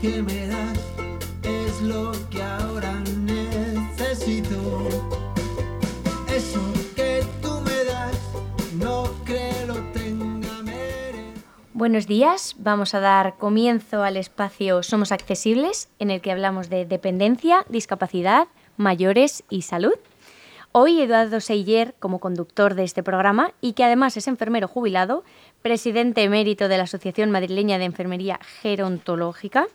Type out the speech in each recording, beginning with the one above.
que me das es lo que ahora necesito. Eso que tú me das no creo lo tenga merecido. Buenos días, vamos a dar comienzo al espacio Somos Accesibles, en el que hablamos de dependencia, discapacidad, mayores y salud. Hoy Eduardo Seiller, como conductor de este programa y que además es enfermero jubilado, presidente emérito de la Asociación Madrileña de Enfermería Gerontológica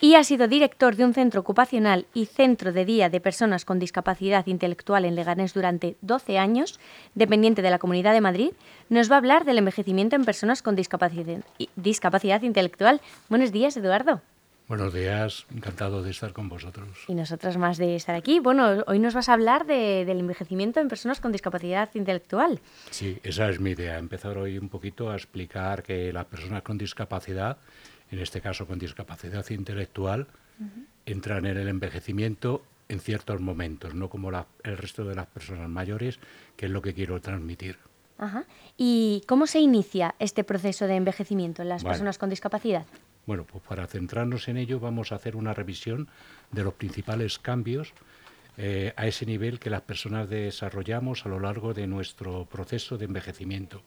y ha sido director de un centro ocupacional y centro de día de personas con discapacidad intelectual en Leganés durante 12 años, dependiente de la Comunidad de Madrid, nos va a hablar del envejecimiento en personas con discapacidad, discapacidad intelectual. Buenos días, Eduardo. Buenos días, encantado de estar con vosotros. Y nosotras más de estar aquí. Bueno, hoy nos vas a hablar de- del envejecimiento en personas con discapacidad intelectual. Sí, esa es mi idea, empezar hoy un poquito a explicar que las personas con discapacidad, en este caso con discapacidad intelectual, entran en el envejecimiento en ciertos momentos, no como la- el resto de las personas mayores, que es lo que quiero transmitir. Ajá. ¿Y cómo se inicia este proceso de envejecimiento en las Vale. personas con discapacidad? Bueno, pues para centrarnos en ello vamos a hacer una revisión de los principales cambios eh, a ese nivel que las personas desarrollamos a lo largo de nuestro proceso de envejecimiento,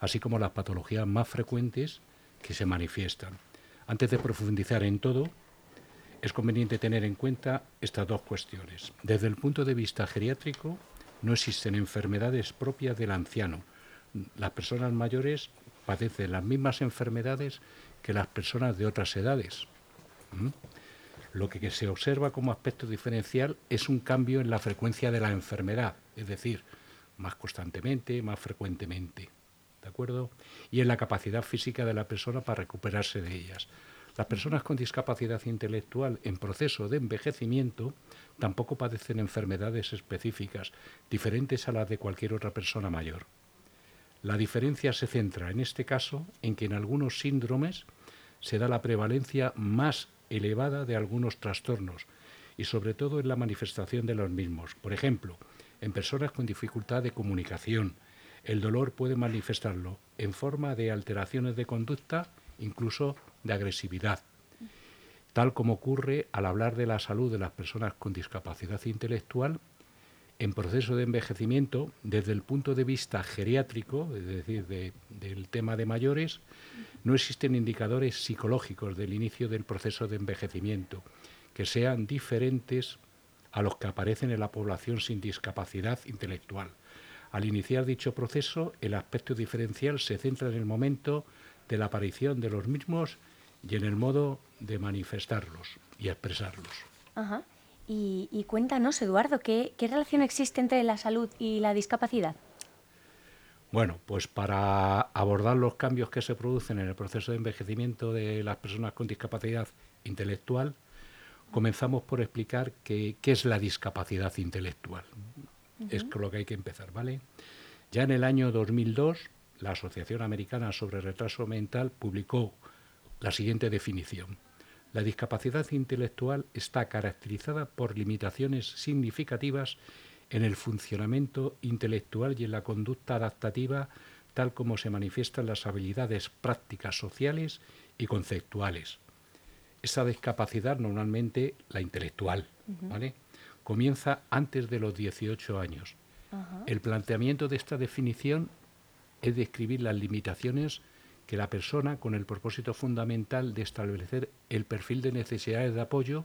así como las patologías más frecuentes que se manifiestan. Antes de profundizar en todo, es conveniente tener en cuenta estas dos cuestiones. Desde el punto de vista geriátrico, no existen enfermedades propias del anciano. Las personas mayores padecen las mismas enfermedades que las personas de otras edades. ¿Mm? Lo que se observa como aspecto diferencial es un cambio en la frecuencia de la enfermedad, es decir, más constantemente, más frecuentemente. ¿De acuerdo? Y en la capacidad física de la persona para recuperarse de ellas. Las personas con discapacidad intelectual en proceso de envejecimiento tampoco padecen enfermedades específicas, diferentes a las de cualquier otra persona mayor. La diferencia se centra, en este caso, en que en algunos síndromes se da la prevalencia más elevada de algunos trastornos y sobre todo en la manifestación de los mismos. Por ejemplo, en personas con dificultad de comunicación, el dolor puede manifestarlo en forma de alteraciones de conducta, incluso de agresividad, tal como ocurre al hablar de la salud de las personas con discapacidad intelectual en proceso de envejecimiento desde el punto de vista geriátrico, es decir, de- del tema de mayores, no existen indicadores psicológicos del inicio del proceso de envejecimiento que sean diferentes a los que aparecen en la población sin discapacidad intelectual. Al iniciar dicho proceso, el aspecto diferencial se centra en el momento de la aparición de los mismos y en el modo de manifestarlos y expresarlos. Ajá. Y, y cuéntanos, Eduardo, ¿qué, ¿qué relación existe entre la salud y la discapacidad? Bueno, pues para abordar los cambios que se producen en el proceso de envejecimiento de las personas con discapacidad intelectual, comenzamos por explicar qué es la discapacidad intelectual. Es con lo que hay que empezar, ¿vale? Ya en el año 2002, la Asociación Americana sobre Retraso Mental publicó la siguiente definición. La discapacidad intelectual está caracterizada por limitaciones significativas en el funcionamiento intelectual y en la conducta adaptativa, tal como se manifiestan las habilidades prácticas sociales y conceptuales. Esa discapacidad, normalmente la intelectual, ¿vale? Comienza antes de los 18 años. El planteamiento de esta definición es describir las limitaciones que la persona, con el propósito fundamental de establecer el perfil de necesidades de apoyo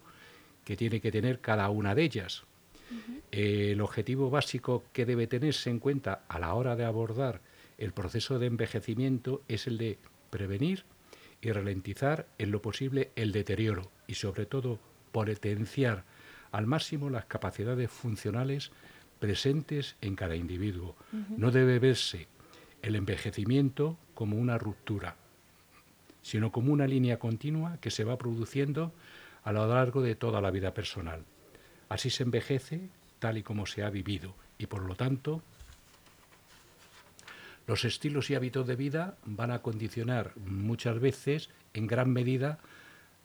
que tiene que tener cada una de ellas. Eh, el objetivo básico que debe tenerse en cuenta a la hora de abordar el proceso de envejecimiento es el de prevenir y ralentizar en lo posible el deterioro y sobre todo potenciar al máximo las capacidades funcionales presentes en cada individuo. No debe verse el envejecimiento como una ruptura, sino como una línea continua que se va produciendo a lo largo de toda la vida personal. Así se envejece tal y como se ha vivido y por lo tanto los estilos y hábitos de vida van a condicionar muchas veces en gran medida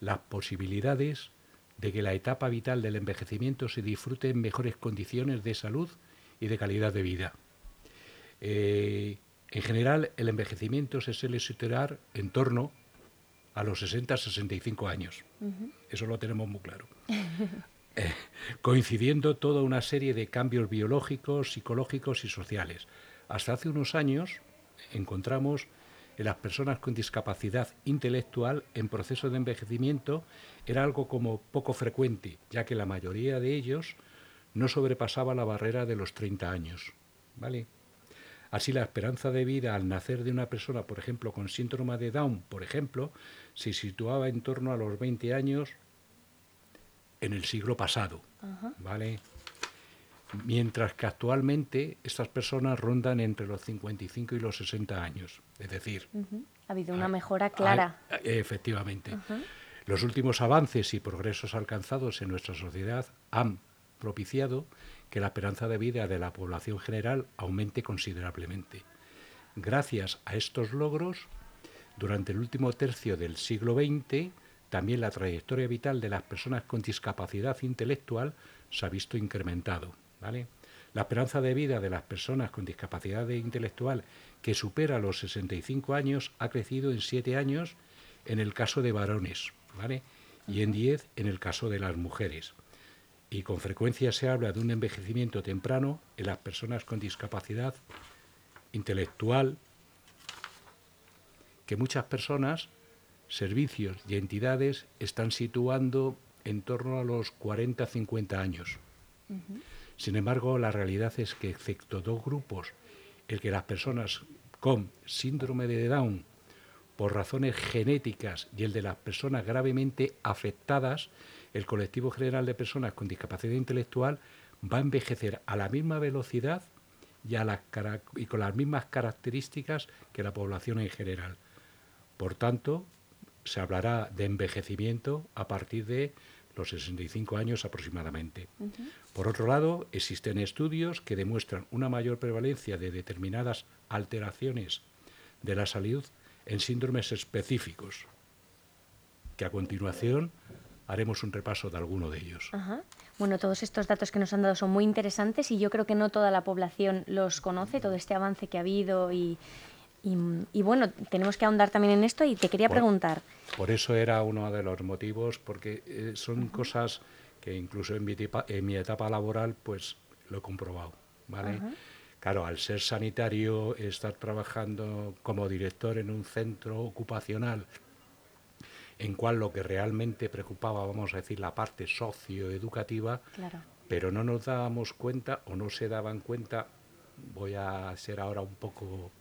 las posibilidades de que la etapa vital del envejecimiento se disfrute en mejores condiciones de salud y de calidad de vida. Eh, en general, el envejecimiento se suele situar en torno a los 60-65 años. Eso lo tenemos muy claro. Eh, coincidiendo toda una serie de cambios biológicos, psicológicos y sociales. Hasta hace unos años encontramos en las personas con discapacidad intelectual en proceso de envejecimiento era algo como poco frecuente, ya que la mayoría de ellos no sobrepasaba la barrera de los 30 años. ¿Vale? Así la esperanza de vida al nacer de una persona, por ejemplo, con síndrome de Down, por ejemplo, se situaba en torno a los 20 años en el siglo pasado, ¿vale? Mientras que actualmente estas personas rondan entre los 55 y los 60 años. Es decir, ha habido una mejora clara. efectivamente. Los últimos avances y progresos alcanzados en nuestra sociedad han propiciado que la esperanza de vida de la población general aumente considerablemente. Gracias a estos logros, durante el último tercio del siglo XX, también la trayectoria vital de las personas con discapacidad intelectual se ha visto incrementado. ¿Vale? La esperanza de vida de las personas con discapacidad intelectual que supera los 65 años ha crecido en 7 años en el caso de varones ¿vale? y en 10 en el caso de las mujeres. Y con frecuencia se habla de un envejecimiento temprano en las personas con discapacidad intelectual que muchas personas servicios y entidades están situando en torno a los 40-50 años. Sin embargo, la realidad es que, excepto dos grupos, el que las personas con síndrome de Down, por razones genéticas, y el de las personas gravemente afectadas, el colectivo general de personas con discapacidad intelectual va a envejecer a la misma velocidad y, y con las mismas características que la población en general. Por tanto, se hablará de envejecimiento a partir de los 65 años aproximadamente. Por otro lado, existen estudios que demuestran una mayor prevalencia de determinadas alteraciones de la salud en síndromes específicos, que a continuación haremos un repaso de alguno de ellos. Bueno, todos estos datos que nos han dado son muy interesantes y yo creo que no toda la población los conoce, todo este avance que ha habido y, y, bueno, tenemos que ahondar también en esto y te quería preguntar. Por eso era uno de los motivos, porque eh, son cosas que incluso en mi, en mi, etapa laboral pues lo he comprobado, ¿vale? Claro, al ser sanitario, estar trabajando como director en un centro ocupacional en cual lo que realmente preocupaba, vamos a decir, la parte socioeducativa, claro. pero no nos dábamos cuenta o no se daban cuenta, voy a ser ahora un poco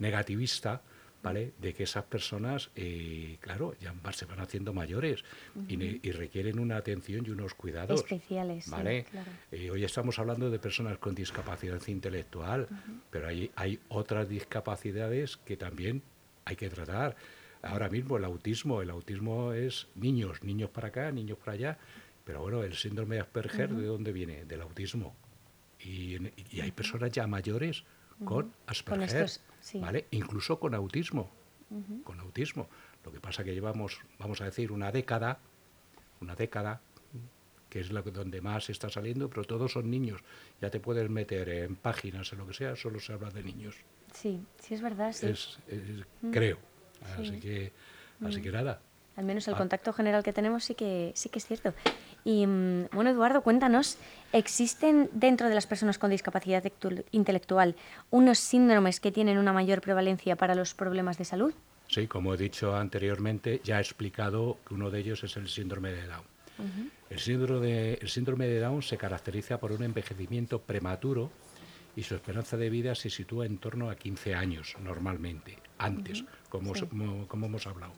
negativista, ¿vale? De que esas personas, eh, claro, ya se van haciendo mayores y, requieren una atención y unos cuidados. Especiales, ¿vale? Eh, hoy estamos hablando de personas con discapacidad intelectual, pero hay, hay otras discapacidades que también hay que tratar. Ahora mismo el autismo, el autismo es niños, niños para acá, niños para allá, pero bueno, el síndrome de Asperger, ¿de dónde viene? Del autismo. Y, y hay personas ya mayores con Asperger, ¿vale? Incluso con autismo, con autismo. Lo que pasa que llevamos, vamos a decir, una década, una década, que es que, donde más está saliendo, pero todos son niños. Ya te puedes meter en páginas, en lo que sea, solo se habla de niños. Sí, sí es verdad, sí. Es, Creo. Así que, así que nada. Al menos el ah. contacto general que tenemos sí que, sí que es cierto. Y mm, bueno, Eduardo, cuéntanos, ¿existen dentro de las personas con discapacidad intelectual unos síndromes que tienen una mayor prevalencia para los problemas de salud? Sí, como he dicho anteriormente, ya he explicado que uno de ellos es el síndrome de Down. el, síndrome de, el síndrome de Down se caracteriza por un envejecimiento prematuro y su esperanza de vida se sitúa en torno a 15 años normalmente, antes, como, como hemos hablado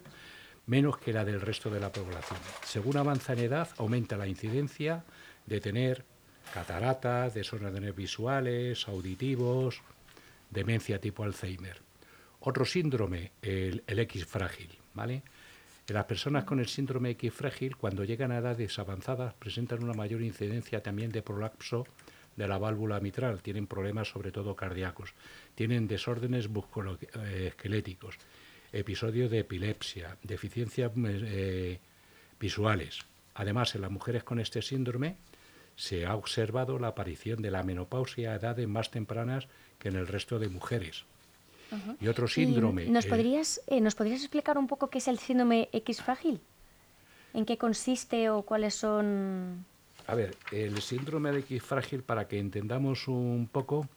menos que la del resto de la población. Según avanza en edad, aumenta la incidencia de tener cataratas, desórdenes visuales, auditivos, demencia tipo Alzheimer. Otro síndrome, el, X frágil, ¿vale? Las personas con el síndrome X frágil, cuando llegan a edades avanzadas, presentan una mayor incidencia también de prolapso de la válvula mitral, tienen problemas sobre todo cardíacos, tienen desórdenes musculoesqueléticos, episodios de epilepsia, deficiencias eh, visuales. Además, en las mujeres con este síndrome se ha observado la aparición de la menopausia a edades más tempranas que en el resto de mujeres. Y otro síndrome. ¿Nos, podrías, eh, ¿Nos podrías explicar un poco qué es el síndrome X frágil? ¿En qué consiste o cuáles son...? A ver, el síndrome de X frágil, para que entendamos un poco,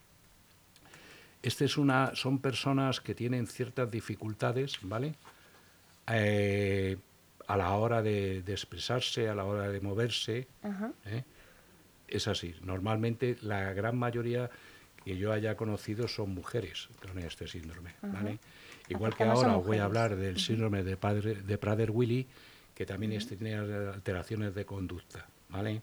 este es una, son personas que tienen ciertas dificultades, ¿vale? Eh, a la hora de, expresarse, a la hora de moverse. ¿eh? Es así. Normalmente la gran mayoría que yo haya conocido son mujeres con este síndrome. ¿vale? Igual que ahora voy a hablar del síndrome de, padre, de Prader-Willi, que también tiene alteraciones de conducta. ¿Vale?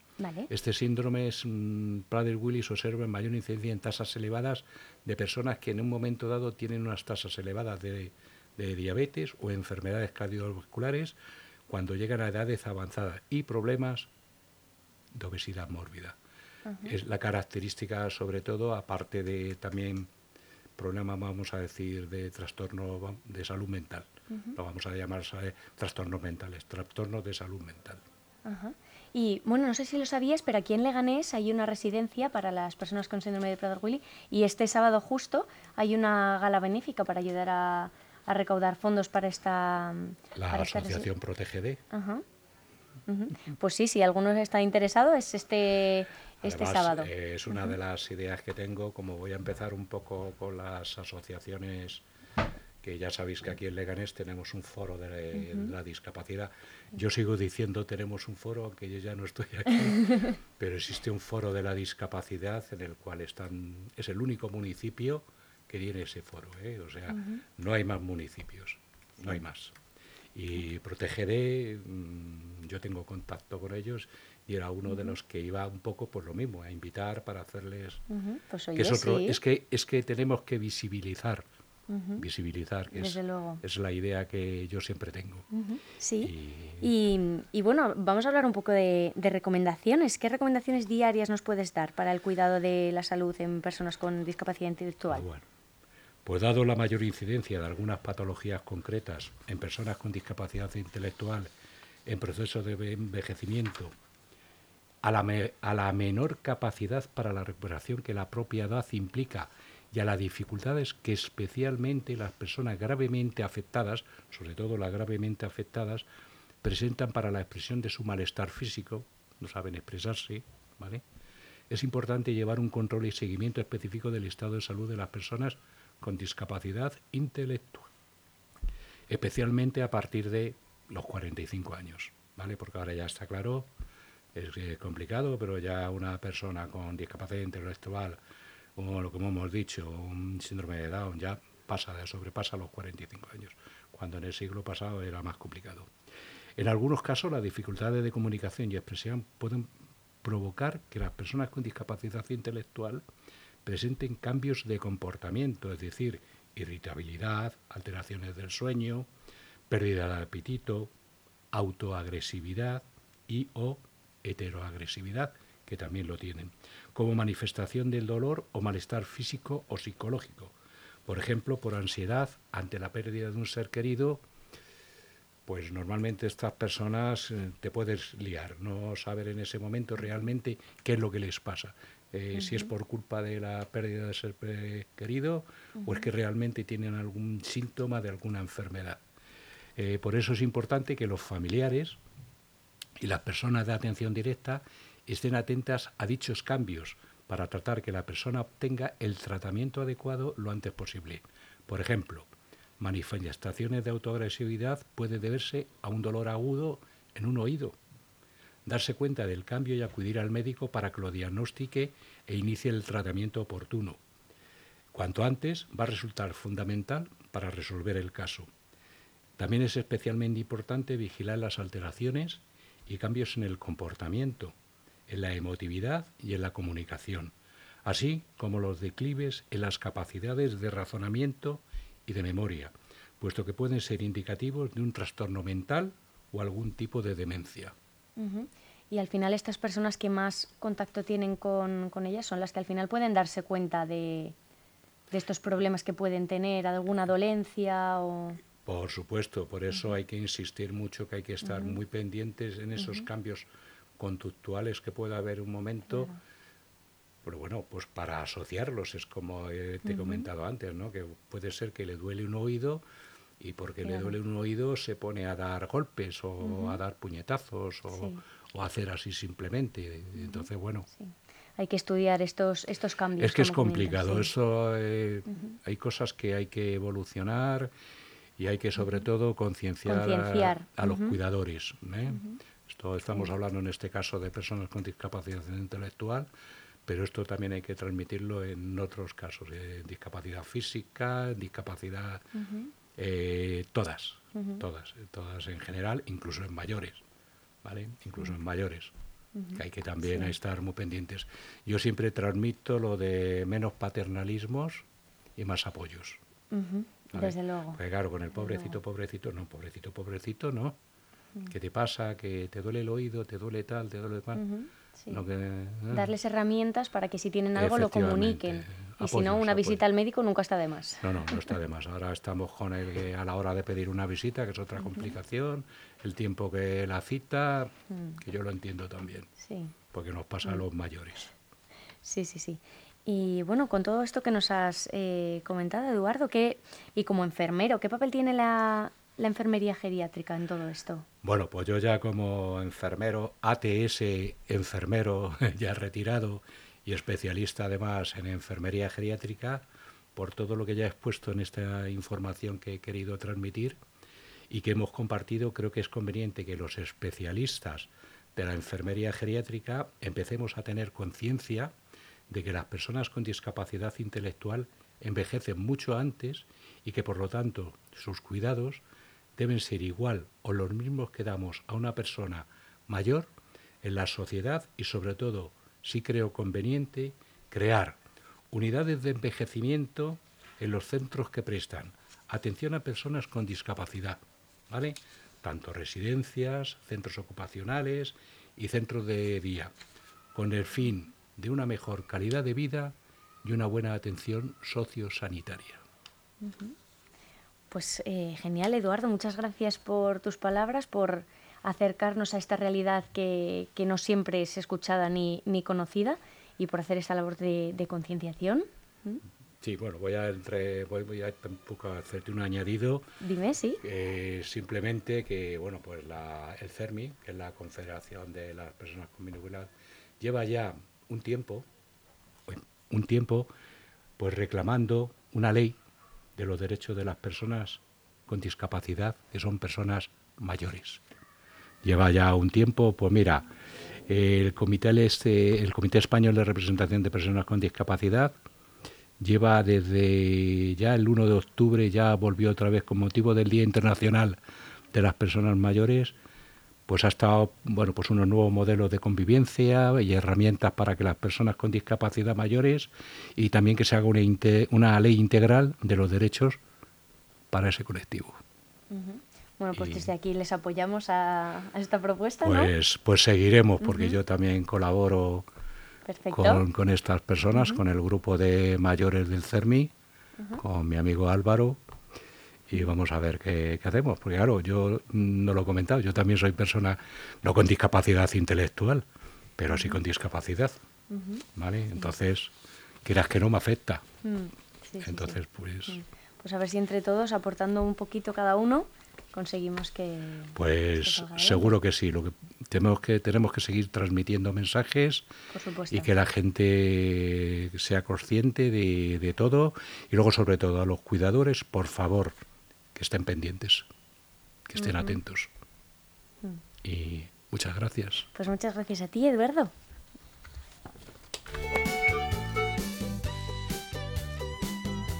Este síndrome es Prader-Willi se observa en mayor incidencia en tasas elevadas de personas que en un momento dado tienen unas tasas elevadas de, de diabetes o enfermedades cardiovasculares cuando llegan a edades avanzadas y problemas de obesidad mórbida. Es la característica, sobre todo, aparte de también problemas, vamos a decir, de trastorno de salud mental. Lo vamos a llamar trastornos mentales, trastornos de salud mental. Y bueno, no sé si lo sabías, pero aquí en Leganés hay una residencia para las personas con síndrome de Prader-Willi y este sábado justo hay una gala benéfica para ayudar a, a recaudar fondos para esta... La Asociación ProtegeD. Pues sí, si alguno está interesado, es este, este sábado. Eh, es una de las ideas que tengo, como voy a empezar un poco con las asociaciones que ya sabéis que aquí en Leganés tenemos un foro de la discapacidad. Yo sigo diciendo tenemos un foro, aunque yo ya no estoy aquí, pero existe un foro de la discapacidad en el cual están, es el único municipio que tiene ese foro. ¿eh? O sea, no hay más municipios, no hay más. Y Protegeré, mm, yo tengo contacto con ellos y era uno de los que iba un poco por lo mismo, a invitar para hacerles... pues que es, otro, es, que, es que tenemos que visibilizar visibilizar, que es, es, la idea que yo siempre tengo. Sí, y, y, bueno, vamos a hablar un poco de, de, recomendaciones. ¿Qué recomendaciones diarias nos puedes dar para el cuidado de la salud en personas con discapacidad intelectual? Ah, bueno, pues dado la mayor incidencia de algunas patologías concretas en personas con discapacidad intelectual en proceso de envejecimiento, a la, a la menor capacidad para la recuperación que la propia edad implica y a las dificultades que especialmente las personas gravemente afectadas, sobre todo las gravemente afectadas, presentan para la expresión de su malestar físico, no saben expresarse, ¿vale? Es importante llevar un control y seguimiento específico del estado de salud de las personas con discapacidad intelectual, especialmente a partir de los 45 años, ¿vale? Porque ahora ya está claro, es eh, complicado, pero ya una persona con discapacidad intelectual, o lo que hemos dicho, un síndrome de Down, ya pasa, sobrepasa los 45 años, cuando en el siglo pasado era más complicado. En algunos casos, las dificultades de comunicación y expresión pueden provocar que las personas con discapacidad intelectual presenten cambios de comportamiento, es decir, irritabilidad, alteraciones del sueño, pérdida de apetito, autoagresividad y o heteroagresividad, que también lo tienen, como manifestación del dolor o malestar físico o psicológico. Por ejemplo, por ansiedad ante la pérdida de un ser querido, pues normalmente estas personas eh, te puedes liar, no saber en ese momento realmente qué es lo que les pasa. Eh, si es por culpa de la pérdida de ser querido o es que realmente tienen algún síntoma de alguna enfermedad. Eh, por eso es importante que los familiares y las personas de atención directa estén atentas a dichos cambios para tratar que la persona obtenga el tratamiento adecuado lo antes posible. Por ejemplo, manifestaciones de autoagresividad puede deberse a un dolor agudo en un oído darse cuenta del cambio y acudir al médico para que lo diagnostique e inicie el tratamiento oportuno. Cuanto antes va a resultar fundamental para resolver el caso. También es especialmente importante vigilar las alteraciones y cambios en el comportamiento, en la emotividad y en la comunicación, así como los declives en las capacidades de razonamiento y de memoria, puesto que pueden ser indicativos de un trastorno mental o algún tipo de demencia. Y al final estas personas que más contacto tienen con, ellas son las que al final pueden darse cuenta de, estos problemas que pueden tener, alguna dolencia o... Por supuesto, por eso hay que insistir mucho que hay que estar muy pendientes en esos cambios conductuales que pueda haber un momento Pero bueno, pues para asociarlos es como te he comentado antes, ¿no? Que puede ser que le duele un oído y porque le duele un oído se pone a dar golpes o a dar puñetazos o, o, hacer así simplemente. Entonces, bueno. Hay que estudiar estos, estos cambios. Es que es complicado. Eso eh, Hay cosas que hay que evolucionar y hay que sobre todo concienciar a, los cuidadores. ¿eh? Esto estamos hablando en este caso de personas con discapacidad intelectual, pero esto también hay que transmitirlo en otros casos, de discapacidad física, discapacidad, eh, todas, todas, todas en general, incluso en mayores, ¿vale? Incluso en mayores, que hay que también estar muy pendientes. Yo siempre transmito lo de menos paternalismos y más apoyos. Desde luego. Porque claro, con el pobrecito, pobrecito, no, pobrecito, pobrecito, no. ¿Qué te pasa? Que te duele el oído, te duele tal, te duele tal. ¿eh? Darles herramientas para que si tienen algo lo comuniquen. Y si no, una visita al médico nunca está de más. No, no, no está de más. Ahora estamos con el que a la hora de pedir una visita, que es otra complicación, el tiempo que la cita, mm. que yo lo entiendo también. Sí. Porque nos pasa a mm. los mayores. Sí, sí, sí. Y bueno, con todo esto que nos has eh, comentado, Eduardo, ¿qué, y como enfermero, ¿qué papel tiene la, la enfermería geriátrica en todo esto? Bueno, pues yo ya como enfermero, ATS, enfermero ya retirado y especialista además en enfermería geriátrica, por todo lo que ya he expuesto en esta información que he querido transmitir y que hemos compartido, creo que es conveniente que los especialistas de la enfermería geriátrica empecemos a tener conciencia de que las personas con discapacidad intelectual envejecen mucho antes y que por lo tanto sus cuidados deben ser igual o los mismos que damos a una persona mayor en la sociedad y sobre todo, si creo conveniente, crear unidades de envejecimiento en los centros que prestan atención a personas con discapacidad, ¿vale? Tanto residencias, centros ocupacionales y centros de día, con el fin de una mejor calidad de vida y una buena atención sociosanitaria. Pues eh, genial, Eduardo. Muchas gracias por tus palabras, por acercarnos a esta realidad que, no siempre es escuchada ni, ni, conocida y por hacer esta labor de, concienciación. ¿Mm? Sí, bueno, voy a, entre, voy, a un poco hacerte un añadido. Dime, sí. simplemente que, bueno, pues la, el CERMI, que es la Confederación de las Personas con Minusvalidad, lleva ya un tiempo, un tiempo, pues reclamando una ley de los derechos de las personas con discapacidad, que son personas mayores. Lleva ya un tiempo, pues mira, el Comité, este, el Comité Español de Representación de Personas con Discapacidad lleva desde ya el 1 de octubre, ya volvió otra vez con motivo del Día Internacional de las Personas Mayores, pues ha estado, bueno, pues unos nuevos modelos de convivencia y herramientas para que las personas con discapacidad mayores y también que se haga una, una ley integral de los derechos para ese colectivo. Bueno, pues desde aquí les apoyamos a, esta propuesta. Pues, pues seguiremos, porque yo también colaboro con, con, estas personas, con el grupo de mayores del CERMI, con mi amigo Álvaro, y vamos a ver qué, hacemos. Porque claro, yo no lo he comentado, yo también soy persona no con discapacidad intelectual, pero sí con discapacidad. ¿Vale? Entonces, quieras que no me afecta. Mm, Entonces, pues... Mm. Pues a ver si entre todos, aportando un poquito cada uno, conseguimos que... Pues seguro que sí. Lo que tenemos que tenemos que seguir transmitiendo mensajes y que la gente sea consciente de, de todo y luego sobre todo a los cuidadores, por favor, que estén pendientes, que estén atentos. Mm. Y muchas gracias. Pues muchas gracias a ti, Eduardo.